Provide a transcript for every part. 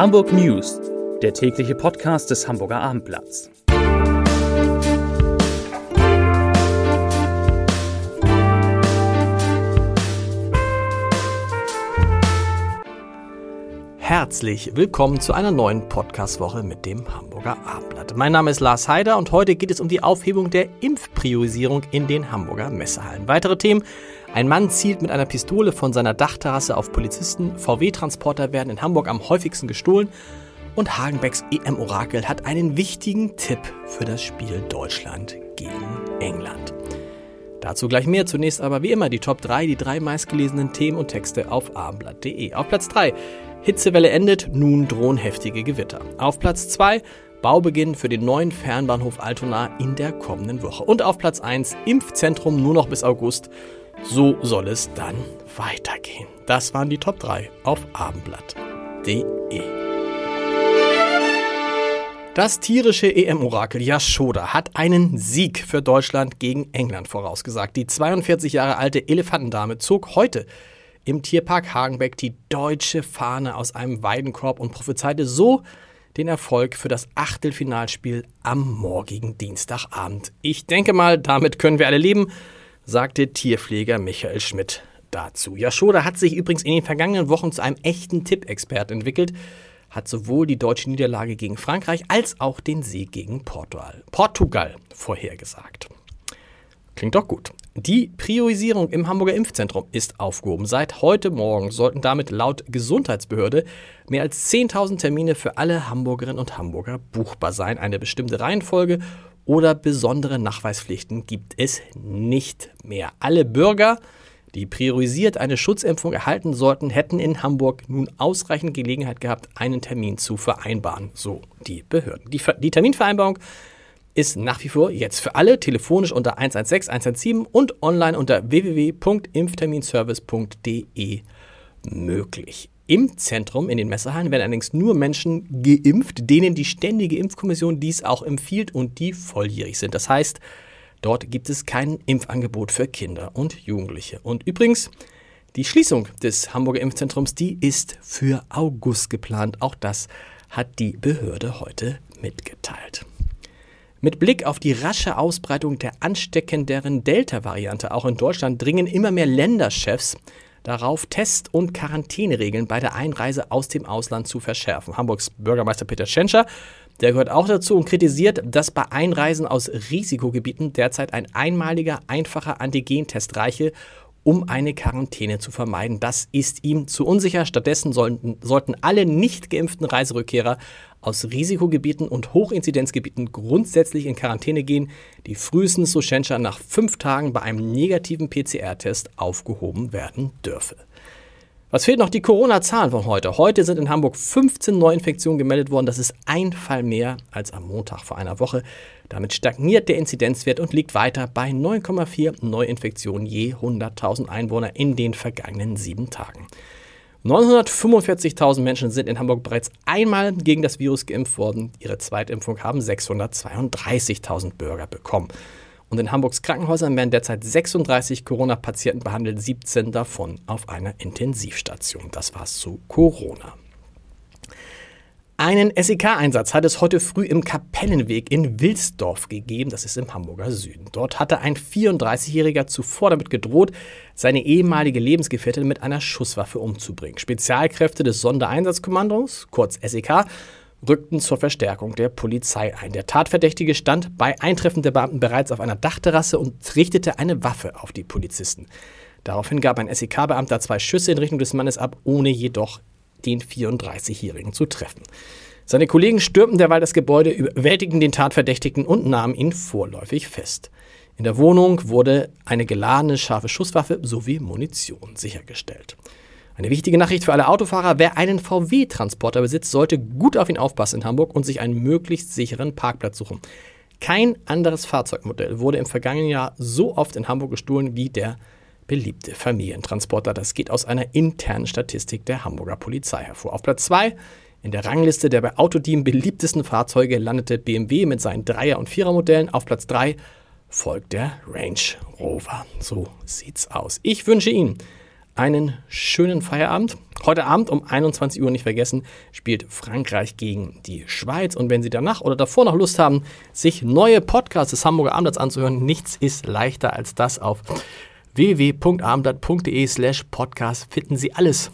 Hamburg News, der tägliche Podcast des Hamburger Abendblatts. Herzlich willkommen zu einer neuen Podcast-Woche mit dem Hamburger Abendblatt. Mein Name ist Lars Heider und heute geht es um die Aufhebung der Impfpriorisierung in den Hamburger Messehallen. Weitere Themen ein Mann zielt mit einer Pistole von seiner Dachterrasse auf Polizisten, VW-Transporter werden in Hamburg am häufigsten gestohlen und Hagenbecks EM-Orakel hat einen wichtigen Tipp für das Spiel Deutschland gegen England. Dazu gleich mehr. Zunächst aber wie immer die Top 3, die drei meistgelesenen Themen und Texte auf abendblatt.de. Auf Platz 3, Hitzewelle endet, nun drohen heftige Gewitter. Auf Platz 2, Baubeginn für den neuen Fernbahnhof Altona in der kommenden Woche. Und auf Platz 1, Impfzentrum nur noch bis August. So soll es dann weitergehen. Das waren die Top 3 auf abendblatt.de. Das tierische EM-Orakel Yashoda hat einen Sieg für Deutschland gegen England vorausgesagt. Die 42 Jahre alte Elefantendame zog heute im Tierpark Hagenbeck die deutsche Fahne aus einem Weidenkorb und prophezeite so den Erfolg für das Achtelfinalspiel am morgigen Dienstagabend. Ich denke mal, damit können wir alle leben sagte Tierpfleger Michael Schmidt dazu. Yashoda hat sich übrigens in den vergangenen Wochen zu einem echten Tippexpert entwickelt, hat sowohl die deutsche Niederlage gegen Frankreich als auch den Sieg gegen Portugal, Portugal vorhergesagt. Klingt doch gut. Die Priorisierung im Hamburger Impfzentrum ist aufgehoben. Seit heute Morgen sollten damit laut Gesundheitsbehörde mehr als 10.000 Termine für alle Hamburgerinnen und Hamburger buchbar sein. Eine bestimmte Reihenfolge oder besondere Nachweispflichten gibt es nicht mehr. Alle Bürger, die priorisiert eine Schutzimpfung erhalten sollten, hätten in Hamburg nun ausreichend Gelegenheit gehabt, einen Termin zu vereinbaren, so die Behörden. Die, die Terminvereinbarung ist nach wie vor jetzt für alle telefonisch unter 116 117 und online unter www.impfterminservice.de möglich. Im Zentrum in den Messehallen werden allerdings nur Menschen geimpft, denen die Ständige Impfkommission dies auch empfiehlt und die volljährig sind. Das heißt, dort gibt es kein Impfangebot für Kinder und Jugendliche. Und übrigens, die Schließung des Hamburger Impfzentrums, die ist für August geplant. Auch das hat die Behörde heute mitgeteilt. Mit Blick auf die rasche Ausbreitung der ansteckenderen Delta-Variante auch in Deutschland dringen immer mehr Länderchefs darauf, Test- und Quarantäneregeln bei der Einreise aus dem Ausland zu verschärfen. Hamburgs Bürgermeister Peter Tschentscher, der gehört auch dazu und kritisiert, dass bei Einreisen aus Risikogebieten derzeit ein einmaliger, einfacher Antigentest reiche, um eine Quarantäne zu vermeiden. Das ist ihm zu unsicher. Stattdessen sollten, sollten alle nicht geimpften Reiserückkehrer aus Risikogebieten und Hochinzidenzgebieten grundsätzlich in Quarantäne gehen, die frühestens so Schenscher nach fünf Tagen bei einem negativen PCR-Test aufgehoben werden dürfe. Was fehlt noch? Die Corona-Zahlen von heute. Heute sind in Hamburg 15 Neuinfektionen gemeldet worden. Das ist ein Fall mehr als am Montag vor einer Woche. Damit stagniert der Inzidenzwert und liegt weiter bei 9,4 Neuinfektionen je 100.000 Einwohner in den vergangenen sieben Tagen. 945.000 Menschen sind in Hamburg bereits einmal gegen das Virus geimpft worden. Ihre Zweitimpfung haben 632.000 Bürger bekommen. Und in Hamburgs Krankenhäusern werden derzeit 36 Corona-Patienten behandelt, 17 davon auf einer Intensivstation. Das war's zu Corona. Einen SEK-Einsatz hat es heute früh im Kapellenweg in Wilsdorf gegeben, das ist im Hamburger Süden. Dort hatte ein 34-Jähriger zuvor damit gedroht, seine ehemalige Lebensgefährtin mit einer Schusswaffe umzubringen. Spezialkräfte des Sondereinsatzkommandos, kurz SEK, rückten zur Verstärkung der Polizei ein. Der Tatverdächtige stand bei Eintreffen der Beamten bereits auf einer Dachterrasse und richtete eine Waffe auf die Polizisten. Daraufhin gab ein SEK-Beamter zwei Schüsse in Richtung des Mannes ab, ohne jedoch den 34-Jährigen zu treffen. Seine Kollegen stürmten derweil das Gebäude, überwältigten den Tatverdächtigen und nahmen ihn vorläufig fest. In der Wohnung wurde eine geladene scharfe Schusswaffe sowie Munition sichergestellt. Eine wichtige Nachricht für alle Autofahrer, wer einen VW-Transporter besitzt, sollte gut auf ihn aufpassen in Hamburg und sich einen möglichst sicheren Parkplatz suchen. Kein anderes Fahrzeugmodell wurde im vergangenen Jahr so oft in Hamburg gestohlen wie der beliebte Familientransporter. Das geht aus einer internen Statistik der Hamburger Polizei hervor. Auf Platz 2 in der Rangliste der bei Autoteam beliebtesten Fahrzeuge landete BMW mit seinen Dreier- und Vierer-Modellen. Auf Platz 3 folgt der Range Rover. So sieht's aus. Ich wünsche Ihnen einen schönen Feierabend. Heute Abend um 21 Uhr nicht vergessen, spielt Frankreich gegen die Schweiz. Und wenn Sie danach oder davor noch Lust haben, sich neue Podcasts des Hamburger Abendblatts anzuhören, nichts ist leichter als das auf www.abendblatt.de slash podcast finden Sie alles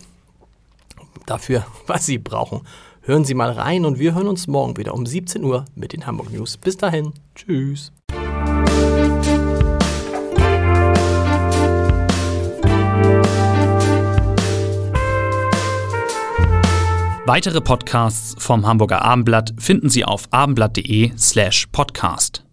dafür, was Sie brauchen. Hören Sie mal rein und wir hören uns morgen wieder um 17 Uhr mit den Hamburg News. Bis dahin, tschüss. Weitere Podcasts vom Hamburger Abendblatt finden Sie auf abendblatt.de slash podcast.